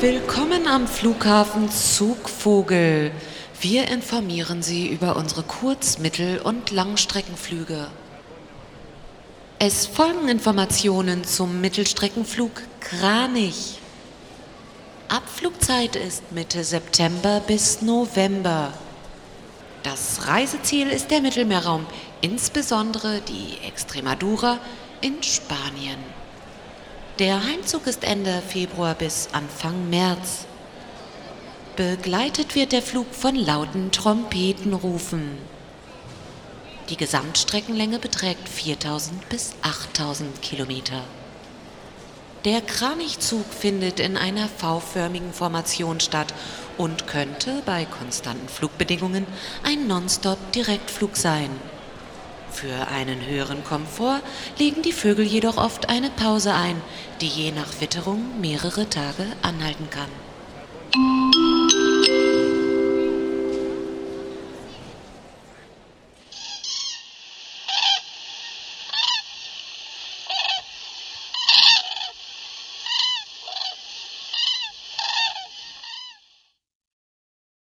Willkommen am Flughafen Zugvogel. Wir informieren Sie über unsere Kurz-, Mittel- und Langstreckenflüge. Es folgen Informationen zum Mittelstreckenflug Kranich. Abflugzeit ist Mitte September bis November. Das Reiseziel ist der Mittelmeerraum, insbesondere die Extremadura in Spanien. Der Heimzug ist Ende Februar bis Anfang März. Begleitet wird der Flug von lauten Trompetenrufen. Die Gesamtstreckenlänge beträgt 4000 bis 8000 Kilometer. Der Kranichzug findet in einer V-förmigen Formation statt und könnte bei konstanten Flugbedingungen ein Nonstop-Direktflug sein. Für einen höheren Komfort legen die Vögel jedoch oft eine Pause ein, die je nach Witterung mehrere Tage anhalten kann.